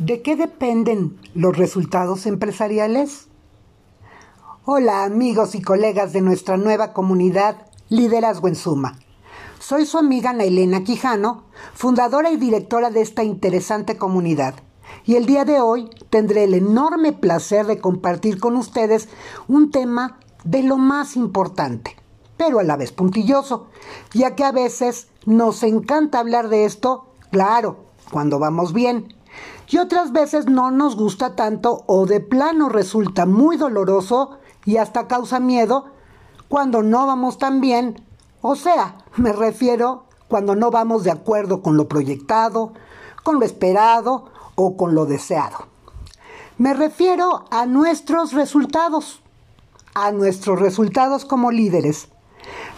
¿De qué dependen los resultados empresariales? Hola amigos y colegas de nuestra nueva comunidad Liderazgo en Suma. Soy su amiga Nailena Quijano, fundadora y directora de esta interesante comunidad. Y el día de hoy tendré el enorme placer de compartir con ustedes un tema de lo más importante, pero a la vez puntilloso, ya que a veces nos encanta hablar de esto, claro, cuando vamos bien, y otras veces no nos gusta tanto o de plano resulta muy doloroso y hasta causa miedo cuando no vamos tan bien, o sea, me refiero cuando no vamos de acuerdo con lo proyectado, con lo esperado o con lo deseado. Me refiero a nuestros resultados, a nuestros resultados como líderes,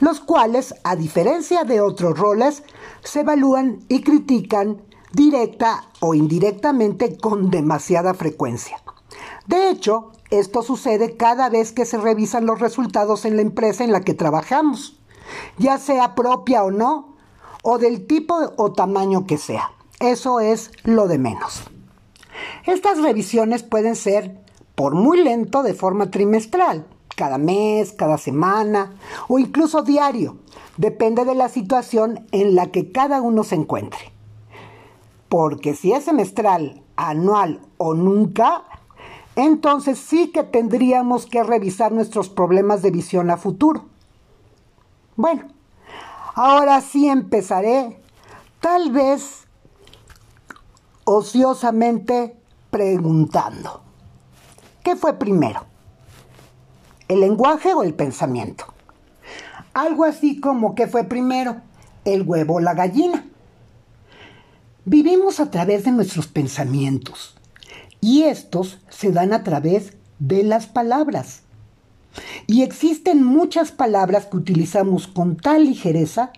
los cuales, a diferencia de otros roles, se evalúan y critican directa o indirectamente con demasiada frecuencia. De hecho, esto sucede cada vez que se revisan los resultados en la empresa en la que trabajamos, ya sea propia o no, o del tipo o tamaño que sea. Eso es lo de menos. Estas revisiones pueden ser por muy lento de forma trimestral, cada mes, cada semana o incluso diario. Depende de la situación en la que cada uno se encuentre. Porque si es semestral, anual o nunca, entonces sí que tendríamos que revisar nuestros problemas de visión a futuro. Bueno, ahora sí empezaré, tal vez ociosamente preguntando, ¿qué fue primero? ¿El lenguaje o el pensamiento? Algo así como ¿qué fue primero? ¿El huevo o la gallina? Vivimos a través de nuestros pensamientos y estos se dan a través de las palabras. Y existen muchas palabras que utilizamos con tal ligereza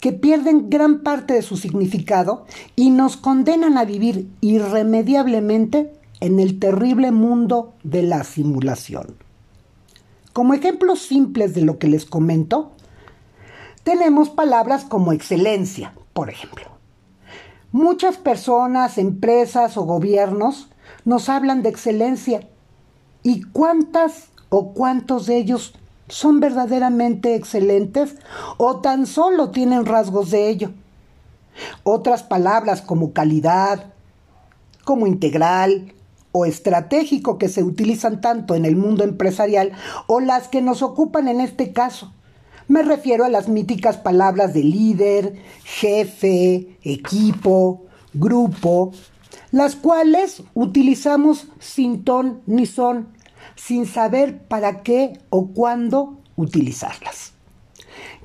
que pierden gran parte de su significado y nos condenan a vivir irremediablemente en el terrible mundo de la simulación. Como ejemplos simples de lo que les comento, tenemos palabras como excelencia, por ejemplo. Muchas personas, empresas o gobiernos nos hablan de excelencia. ¿Y cuántas o cuántos de ellos son verdaderamente excelentes o tan solo tienen rasgos de ello? Otras palabras como calidad, como integral o estratégico que se utilizan tanto en el mundo empresarial o las que nos ocupan en este caso me refiero a las míticas palabras de líder, jefe, equipo, grupo, las cuales utilizamos sin ton ni son, sin saber para qué o cuándo utilizarlas.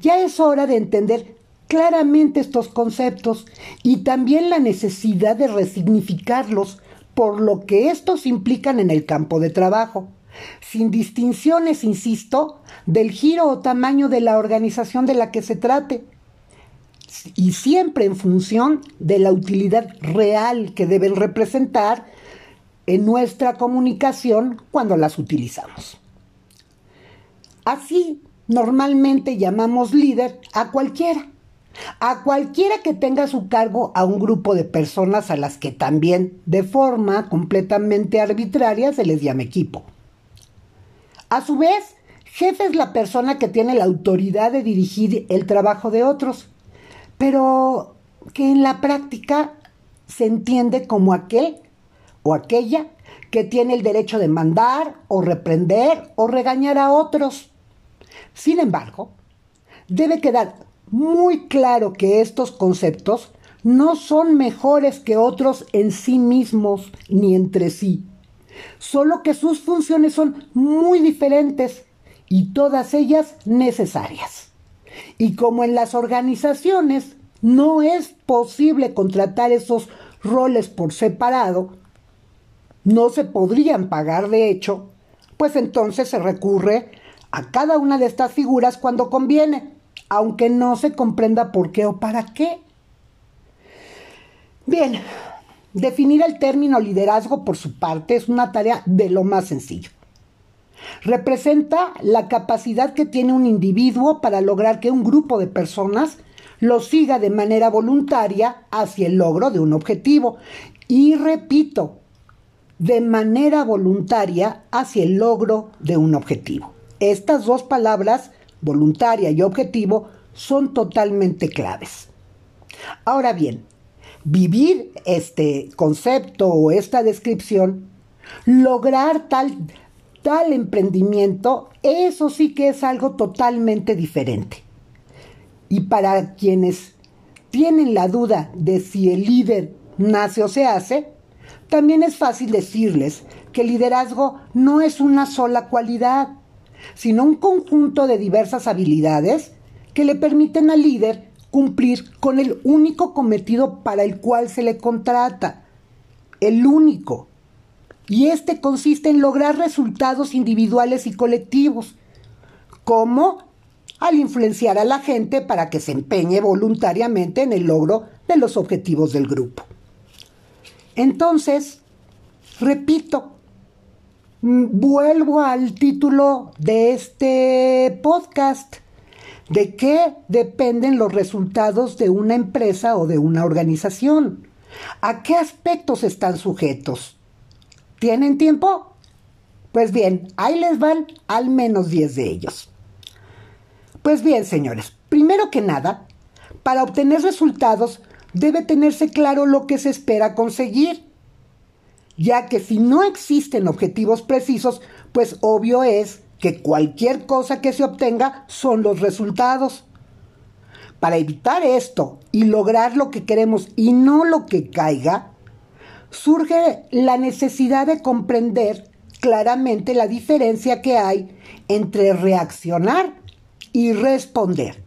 Ya es hora de entender claramente estos conceptos y también la necesidad de resignificarlos por lo que estos implican en el campo de trabajo sin distinciones, insisto, del giro o tamaño de la organización de la que se trate, y siempre en función de la utilidad real que deben representar en nuestra comunicación cuando las utilizamos. Así, normalmente llamamos líder a cualquiera, a cualquiera que tenga su cargo a un grupo de personas a las que también de forma completamente arbitraria se les llama equipo. A su vez, jefe es la persona que tiene la autoridad de dirigir el trabajo de otros, pero que en la práctica se entiende como aquel o aquella que tiene el derecho de mandar o reprender o regañar a otros. Sin embargo, debe quedar muy claro que estos conceptos no son mejores que otros en sí mismos ni entre sí solo que sus funciones son muy diferentes y todas ellas necesarias. Y como en las organizaciones no es posible contratar esos roles por separado, no se podrían pagar de hecho, pues entonces se recurre a cada una de estas figuras cuando conviene, aunque no se comprenda por qué o para qué. Bien, Definir el término liderazgo, por su parte, es una tarea de lo más sencillo. Representa la capacidad que tiene un individuo para lograr que un grupo de personas lo siga de manera voluntaria hacia el logro de un objetivo. Y repito, de manera voluntaria hacia el logro de un objetivo. Estas dos palabras, voluntaria y objetivo, son totalmente claves. Ahora bien, vivir este concepto o esta descripción, lograr tal, tal emprendimiento, eso sí que es algo totalmente diferente. Y para quienes tienen la duda de si el líder nace o se hace, también es fácil decirles que el liderazgo no es una sola cualidad, sino un conjunto de diversas habilidades que le permiten al líder cumplir con el único cometido para el cual se le contrata. El único. Y este consiste en lograr resultados individuales y colectivos, como al influenciar a la gente para que se empeñe voluntariamente en el logro de los objetivos del grupo. Entonces, repito, mm, vuelvo al título de este podcast. ¿De qué dependen los resultados de una empresa o de una organización? ¿A qué aspectos están sujetos? ¿Tienen tiempo? Pues bien, ahí les van al menos 10 de ellos. Pues bien, señores, primero que nada, para obtener resultados debe tenerse claro lo que se espera conseguir, ya que si no existen objetivos precisos, pues obvio es que cualquier cosa que se obtenga son los resultados. Para evitar esto y lograr lo que queremos y no lo que caiga, surge la necesidad de comprender claramente la diferencia que hay entre reaccionar y responder.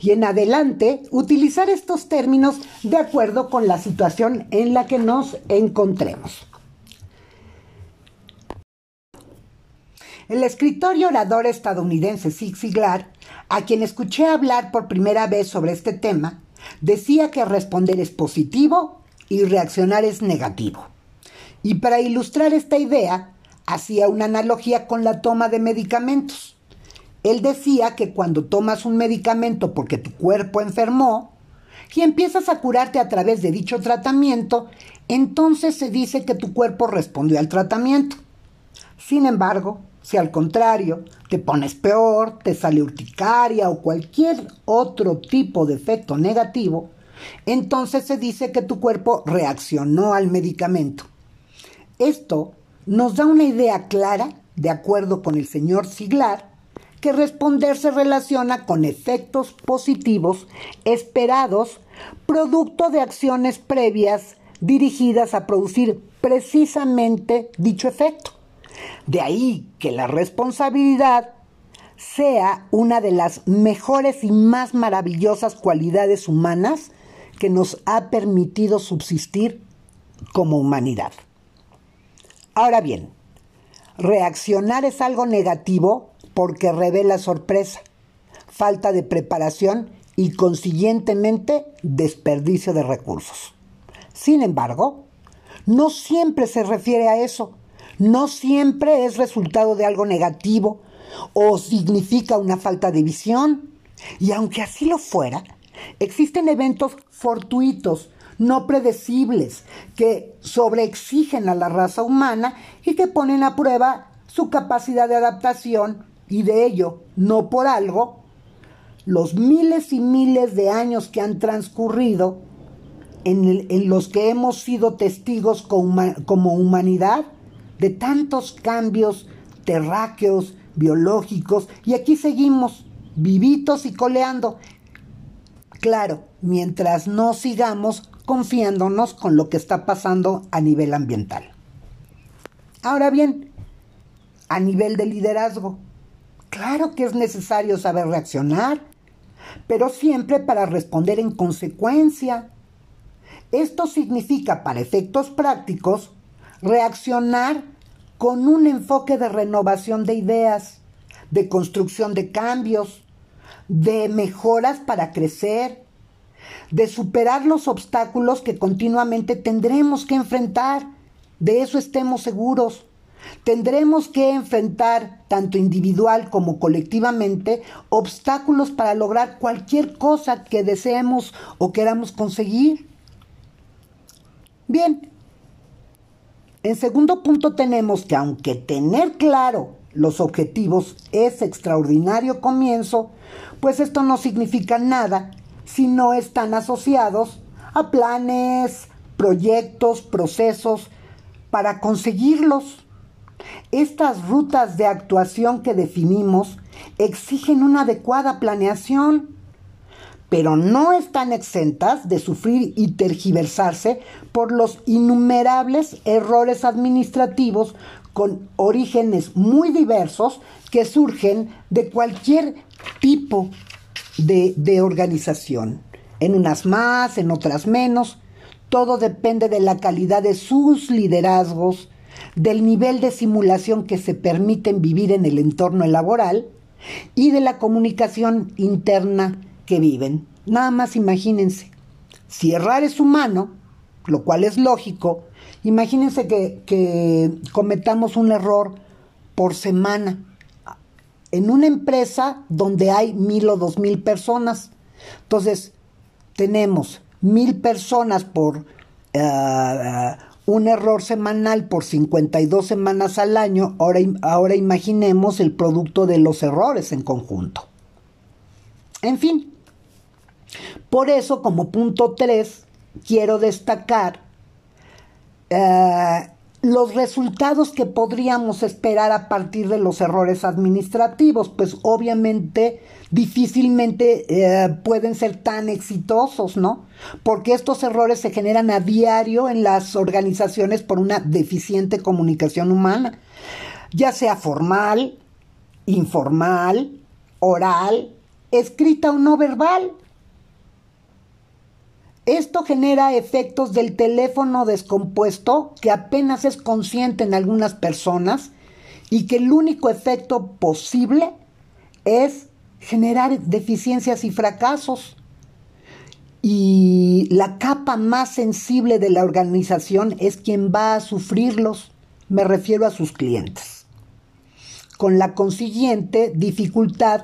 Y en adelante utilizar estos términos de acuerdo con la situación en la que nos encontremos. El escritor y orador estadounidense Zig Ziglar, a quien escuché hablar por primera vez sobre este tema, decía que responder es positivo y reaccionar es negativo. Y para ilustrar esta idea, hacía una analogía con la toma de medicamentos. Él decía que cuando tomas un medicamento porque tu cuerpo enfermó y empiezas a curarte a través de dicho tratamiento, entonces se dice que tu cuerpo respondió al tratamiento. Sin embargo, si al contrario te pones peor, te sale urticaria o cualquier otro tipo de efecto negativo, entonces se dice que tu cuerpo reaccionó al medicamento. Esto nos da una idea clara, de acuerdo con el señor Siglar, que responder se relaciona con efectos positivos esperados producto de acciones previas dirigidas a producir precisamente dicho efecto. De ahí que la responsabilidad sea una de las mejores y más maravillosas cualidades humanas que nos ha permitido subsistir como humanidad. Ahora bien, reaccionar es algo negativo porque revela sorpresa, falta de preparación y consiguientemente desperdicio de recursos. Sin embargo, no siempre se refiere a eso no siempre es resultado de algo negativo o significa una falta de visión. Y aunque así lo fuera, existen eventos fortuitos, no predecibles, que sobreexigen a la raza humana y que ponen a prueba su capacidad de adaptación y de ello, no por algo, los miles y miles de años que han transcurrido en, los que hemos sido testigos como humanidad de tantos cambios terráqueos, biológicos, y aquí seguimos, vivitos y coleando. Claro, mientras no sigamos confiándonos con lo que está pasando a nivel ambiental. Ahora bien, a nivel de liderazgo, claro que es necesario saber reaccionar, pero siempre para responder en consecuencia. Esto significa, para efectos prácticos, reaccionar con un enfoque de renovación de ideas, de construcción de cambios, de mejoras para crecer, de superar los obstáculos que continuamente tendremos que enfrentar. De eso estemos seguros, Tendremos que enfrentar, tanto individual como colectivamente, obstáculos para lograr cualquier cosa que deseemos o queramos conseguir. Bien, en segundo punto tenemos que aunque tener claro los objetivos es extraordinario comienzo, pues esto no significa nada si no están asociados a planes, proyectos, procesos para conseguirlos. Estas rutas de actuación que definimos exigen una adecuada planeación, pero no están exentas de sufrir y tergiversarse por los innumerables errores administrativos con orígenes muy diversos que surgen de cualquier tipo de, de organización. En unas más, en otras menos. Todo depende de la calidad de sus liderazgos, del nivel de simulación que se permiten vivir en el entorno laboral y de la comunicación interna que viven. Nada más imagínense, si errar es humano, lo cual es lógico, imagínense que, cometamos un error por semana en una empresa donde hay mil o dos mil personas. Entonces, tenemos mil personas por uh, un error semanal por 52 semanas al año, ahora, ahora imaginemos el producto de los errores en conjunto. En fin, por eso como punto 3 quiero destacar uh, los resultados que podríamos esperar a partir de los errores administrativos, pues obviamente difícilmente eh, pueden ser tan exitosos, ¿no? Porque estos errores se generan a diario en las organizaciones por una deficiente comunicación humana, ya sea formal, informal, oral, escrita o no verbal. Esto genera efectos del teléfono descompuesto que apenas es consciente en algunas personas y que el único efecto posible es generar deficiencias y fracasos. Y la capa más sensible de la organización es quien va a sufrirlos, me refiero a sus clientes, con la consiguiente dificultad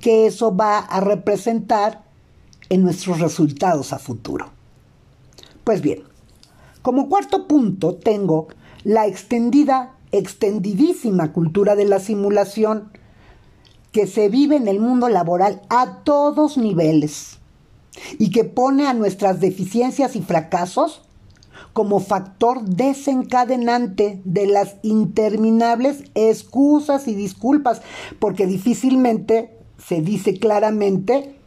que eso va a representar en nuestros resultados a futuro. Pues bien, como cuarto punto tengo la extendida, extendidísima cultura de la simulación que se vive en el mundo laboral a todos niveles y que pone a nuestras deficiencias y fracasos como factor desencadenante de las interminables excusas y disculpas, porque difícilmente se dice claramente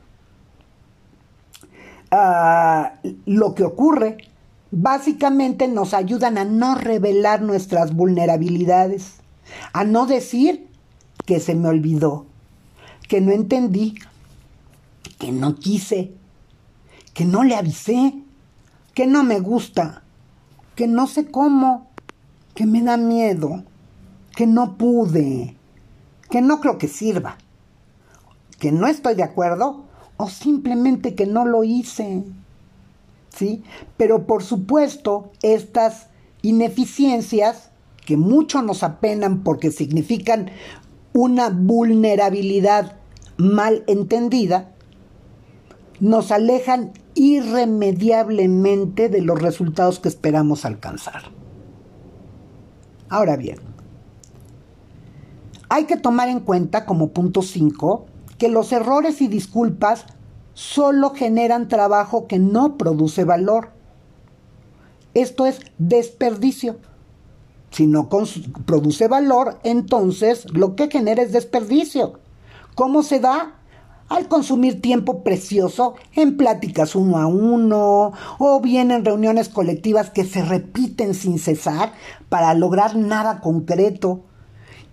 Ah, lo que ocurre. Básicamente nos ayudan a no revelar nuestras vulnerabilidades, a no decir que se me olvidó, que no entendí, que no quise, que no le avisé, que no me gusta, que no sé cómo, que me da miedo, que no pude, que no creo que sirva, que no estoy de acuerdo o simplemente que no lo hice. ¿Sí? Pero por supuesto, estas ineficiencias que mucho nos apenan porque significan una vulnerabilidad mal entendida, nos alejan irremediablemente de los resultados que esperamos alcanzar. Ahora bien, hay que tomar en cuenta como punto 5 que los errores y disculpas solo generan trabajo que no produce valor. Esto es desperdicio. Si no produce valor, entonces lo que genera es desperdicio. ¿Cómo se da? Al consumir tiempo precioso en pláticas uno a uno o bien en reuniones colectivas que se repiten sin cesar para lograr nada concreto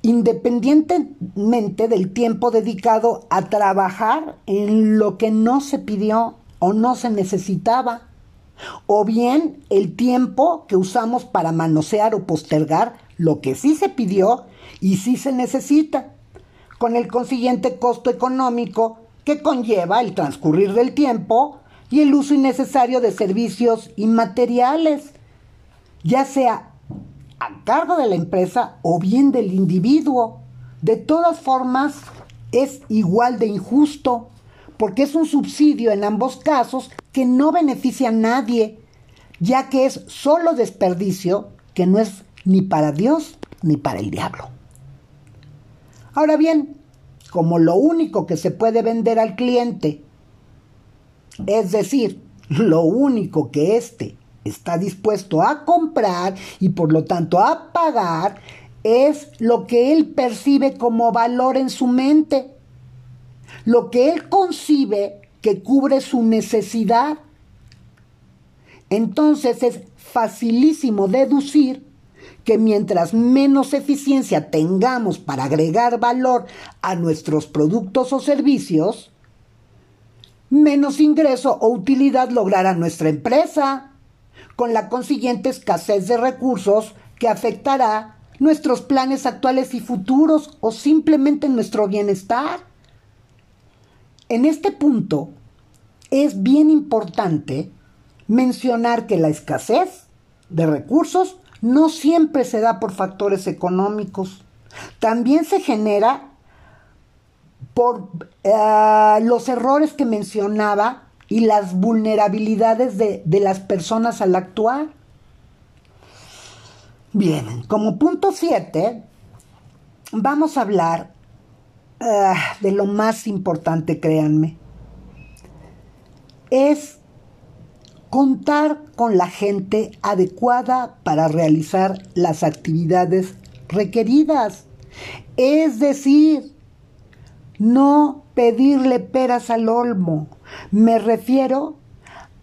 independientemente del tiempo dedicado a trabajar en lo que no se pidió o no se necesitaba, o bien el tiempo que usamos para manosear o postergar lo que sí se pidió y sí se necesita, con el consiguiente costo económico que conlleva el transcurrir del tiempo y el uso innecesario de servicios inmateriales, ya sea a cargo de la empresa o bien del individuo. De todas formas, es igual de injusto, porque es un subsidio en ambos casos que no beneficia a nadie, ya que es solo desperdicio que no es ni para Dios ni para el diablo. Ahora bien, como lo único que se puede vender al cliente, es decir, lo único que éste está dispuesto a comprar y por lo tanto a pagar, es lo que él percibe como valor en su mente, lo que él concibe que cubre su necesidad. Entonces es facilísimo deducir que mientras menos eficiencia tengamos para agregar valor a nuestros productos o servicios, menos ingreso o utilidad logrará nuestra empresa, con la consiguiente escasez de recursos que afectará nuestros planes actuales y futuros o simplemente nuestro bienestar. En este punto es bien importante mencionar que la escasez de recursos no siempre se da por factores económicos. También se genera por eh, los errores que mencionaba y las vulnerabilidades de, las personas al actuar. Bien, como punto 7, vamos a hablar ah, de lo más importante, créanme. Es contar con la gente adecuada para realizar las actividades requeridas. Es decir, no pedirle peras al olmo. Me refiero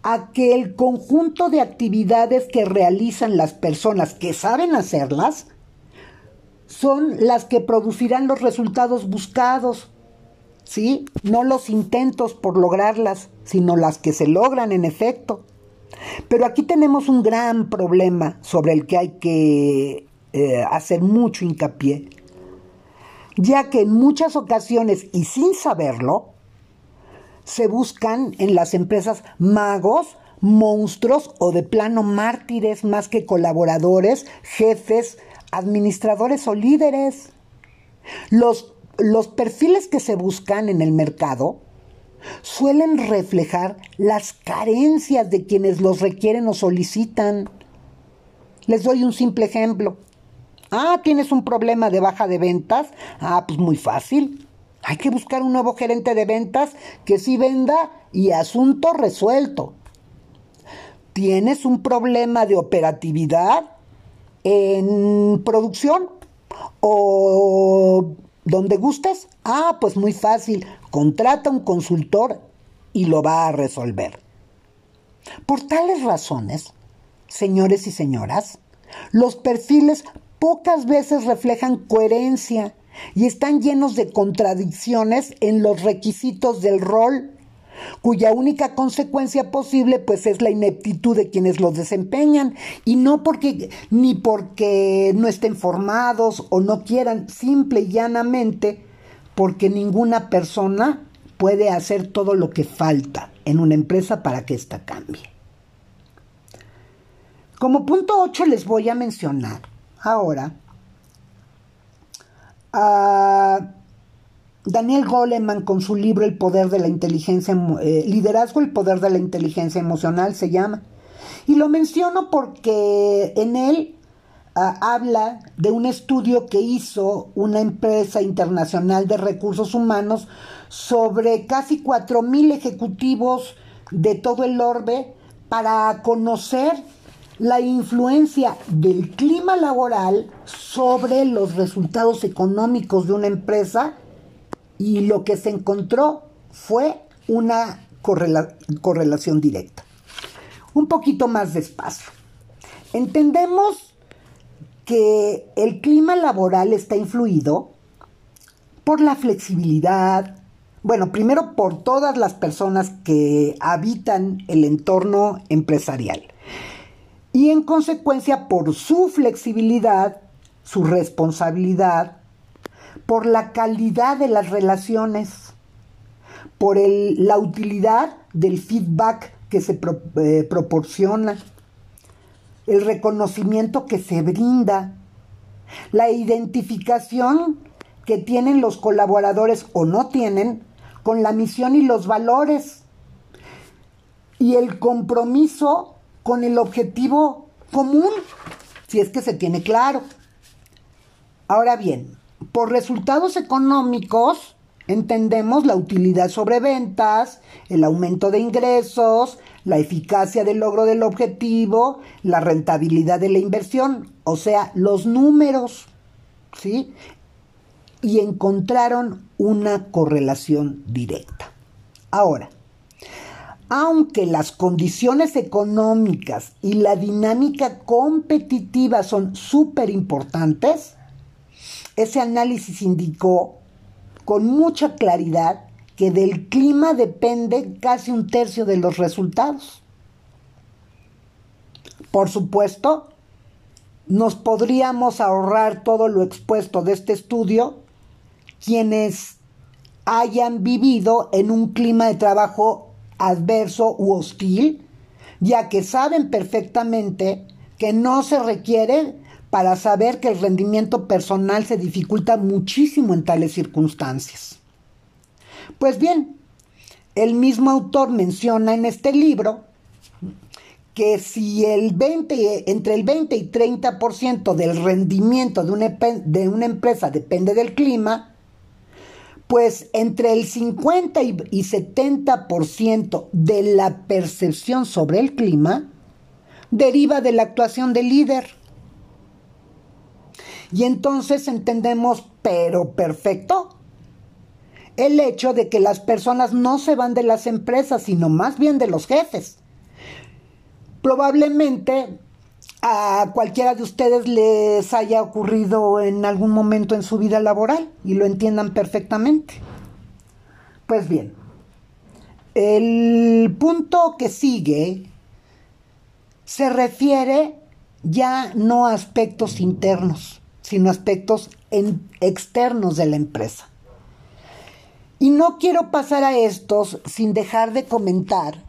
a que el conjunto de actividades que realizan las personas que saben hacerlas son las que producirán los resultados buscados. ¿Sí? No los intentos por lograrlas, sino las que se logran en efecto. Pero aquí tenemos un gran problema sobre el que hay que eh, hacer mucho hincapié, ya que en muchas ocasiones y sin saberlo, se buscan en las empresas magos, monstruos o de plano mártires más que colaboradores, jefes, administradores o líderes. Los, los perfiles que se buscan en el mercado suelen reflejar las carencias de quienes los requieren o solicitan. Les doy un simple ejemplo. Ah, tienes un problema de baja de ventas. Ah, pues muy fácil. Hay que buscar un nuevo gerente de ventas que sí venda y asunto resuelto. ¿Tienes un problema de operatividad en producción o donde gustes? Ah, pues muy fácil. Contrata un consultor y lo va a resolver. Por tales razones, señores y señoras, los perfiles pocas veces reflejan coherencia y están llenos de contradicciones en los requisitos del rol, cuya única consecuencia posible pues es la ineptitud de quienes los desempeñan y no porque ni porque no estén formados o no quieran, simple y llanamente porque ninguna persona puede hacer todo lo que falta en una empresa para que ésta cambie. Como punto 8 les voy a mencionar ahora a Daniel Goleman con su libro El poder de la inteligencia, eh, liderazgo, el poder de la inteligencia emocional se llama. Y lo menciono porque en él habla de un estudio que hizo una empresa internacional de recursos humanos sobre casi 4.000 ejecutivos de todo el orbe para conocer la influencia del clima laboral sobre los resultados económicos de una empresa y lo que se encontró fue una correlación directa. Un poquito más despacio. Entendemos que el clima laboral está influido por la flexibilidad, bueno, primero por todas las personas que habitan el entorno empresarial y en consecuencia por su flexibilidad, su responsabilidad, por la calidad de las relaciones, por la utilidad del feedback que se eh, proporciona el reconocimiento que se brinda, la identificación que tienen los colaboradores o no tienen con la misión y los valores y el compromiso con el objetivo común, si es que se tiene claro. Ahora bien, por resultados económicos entendemos la utilidad sobre ventas, el aumento de ingresos, la eficacia del logro del objetivo, la rentabilidad de la inversión, o sea, los números, ¿sí? Y encontraron una correlación directa. Ahora, aunque las condiciones económicas y la dinámica competitiva son súper importantes, ese análisis indicó con mucha claridad que del clima depende casi un tercio de los resultados. Por supuesto, nos podríamos ahorrar todo lo expuesto de este estudio quienes hayan vivido en un clima de trabajo adverso u hostil, ya que saben perfectamente que no se requiere para saber que el rendimiento personal se dificulta muchísimo en tales circunstancias. Pues bien, el mismo autor menciona en este libro que si el 20, entre el 20 y 30% del rendimiento de una, de una empresa depende del clima, pues entre el 50 y 70% de la percepción sobre el clima deriva de la actuación del líder. Y entonces entendemos, pero perfecto, el hecho de que las personas no se van de las empresas, sino más bien de los jefes. Probablemente a cualquiera de ustedes les haya ocurrido en algún momento en su vida laboral y lo entiendan perfectamente. Pues bien, el punto que sigue se refiere ya no a aspectos internos, sino aspectos externos de la empresa. Y no quiero pasar a estos sin dejar de comentar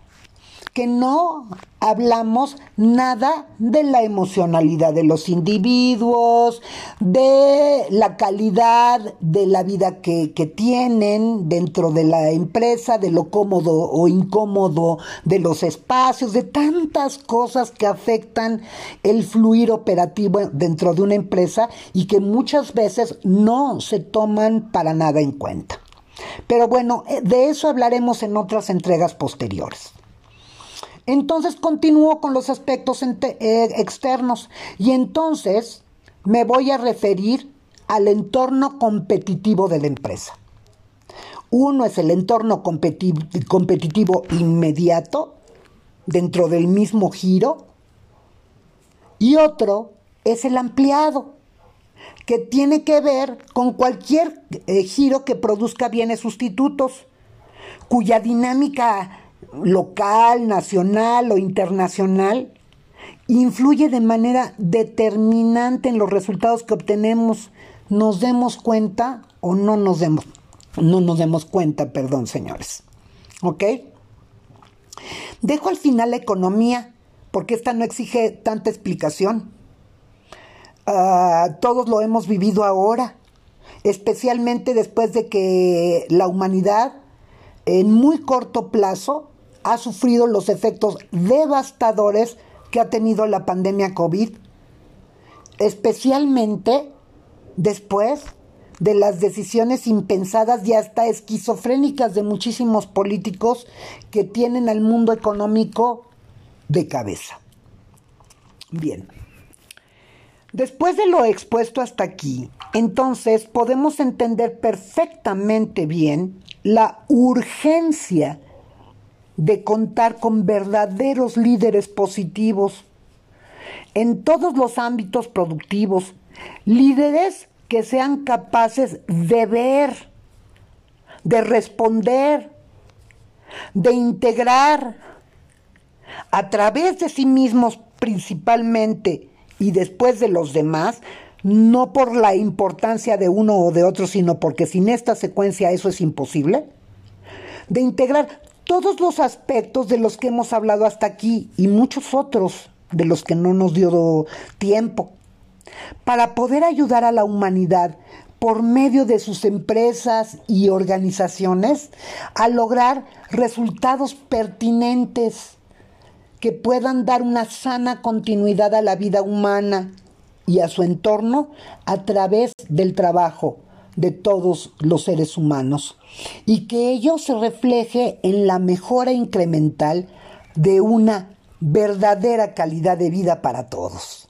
que no hablamos nada de la emocionalidad de los individuos, de la calidad de la vida que, que, tienen dentro de la empresa, de lo cómodo o incómodo de los espacios, de tantas cosas que afectan el fluir operativo dentro de una empresa y que muchas veces no se toman para nada en cuenta. Pero bueno, eh, de eso hablaremos en otras entregas posteriores. Entonces continúo con los aspectos eh, externos y entonces me voy a referir al entorno competitivo de la empresa. Uno es el entorno competitivo inmediato dentro del mismo giro y otro es el ampliado que tiene que ver con cualquier eh, giro que produzca bienes sustitutos cuya dinámica local, nacional o internacional, influye de manera determinante en los resultados que obtenemos, nos demos cuenta o no nos demos, no nos demos cuenta, perdón, señores. ¿Ok? Dejo al final la economía, porque esta no exige tanta explicación. Ah, todos lo hemos vivido ahora, especialmente después de que la humanidad en muy corto plazo ha sufrido los efectos devastadores que ha tenido la pandemia COVID, especialmente después de las decisiones impensadas y hasta esquizofrénicas de muchísimos políticos que tienen al mundo económico de cabeza. Bien. Después de lo expuesto hasta aquí, entonces podemos entender perfectamente bien la urgencia de contar con verdaderos líderes positivos. En todos los ámbitos productivos, líderes que sean capaces de ver, de responder, de integrar a través de sí mismos principalmente y después de los demás, no por la importancia de uno o de otro, sino porque sin esta secuencia eso es imposible, de integrar todos los aspectos de los que hemos hablado hasta aquí y muchos otros de los que no nos dio tiempo, para poder ayudar a la humanidad por medio de sus empresas y organizaciones a lograr resultados pertinentes que puedan dar una sana continuidad a la vida humana y a su entorno a través del trabajo de todos los seres humanos y que ello se refleje en la mejora incremental de una verdadera calidad de vida para todos.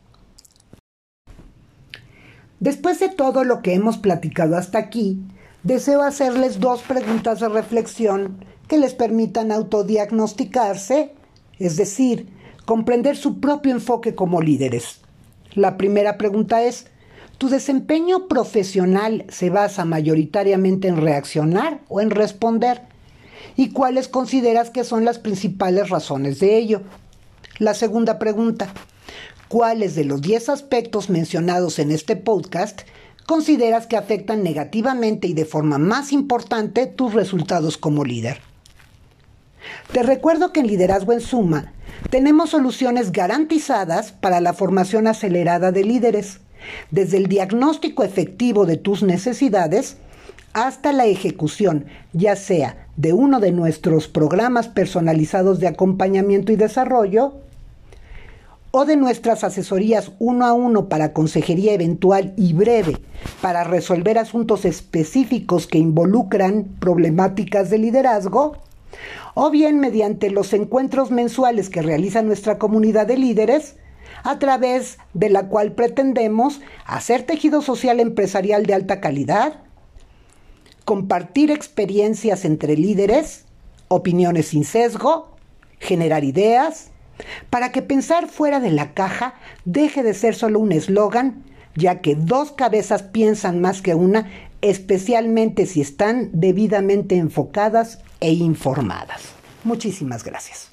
Después de todo lo que hemos platicado hasta aquí, deseo hacerles dos preguntas de reflexión que les permitan autodiagnosticarse, es decir, comprender su propio enfoque como líderes. La primera pregunta es, ¿tu desempeño profesional se basa mayoritariamente en reaccionar o en responder? ¿Y cuáles consideras que son las principales razones de ello? La segunda pregunta, ¿Cuáles de los 10 aspectos mencionados en este podcast consideras que afectan negativamente y de forma más importante tus resultados como líder? Te recuerdo que en Liderazgo en Suma tenemos soluciones garantizadas para la formación acelerada de líderes, desde el diagnóstico efectivo de tus necesidades hasta la ejecución, ya sea de uno de nuestros programas personalizados de acompañamiento y desarrollo, o de nuestras asesorías uno a uno para consejería eventual y breve para resolver asuntos específicos que involucran problemáticas de liderazgo, o bien mediante los encuentros mensuales que realiza nuestra comunidad de líderes, a través de la cual pretendemos hacer tejido social empresarial de alta calidad, compartir experiencias entre líderes, opiniones sin sesgo, generar ideas, para que pensar fuera de la caja deje de ser solo un eslogan, ya que dos cabezas piensan más que una, especialmente si están debidamente enfocadas e informadas. Muchísimas gracias.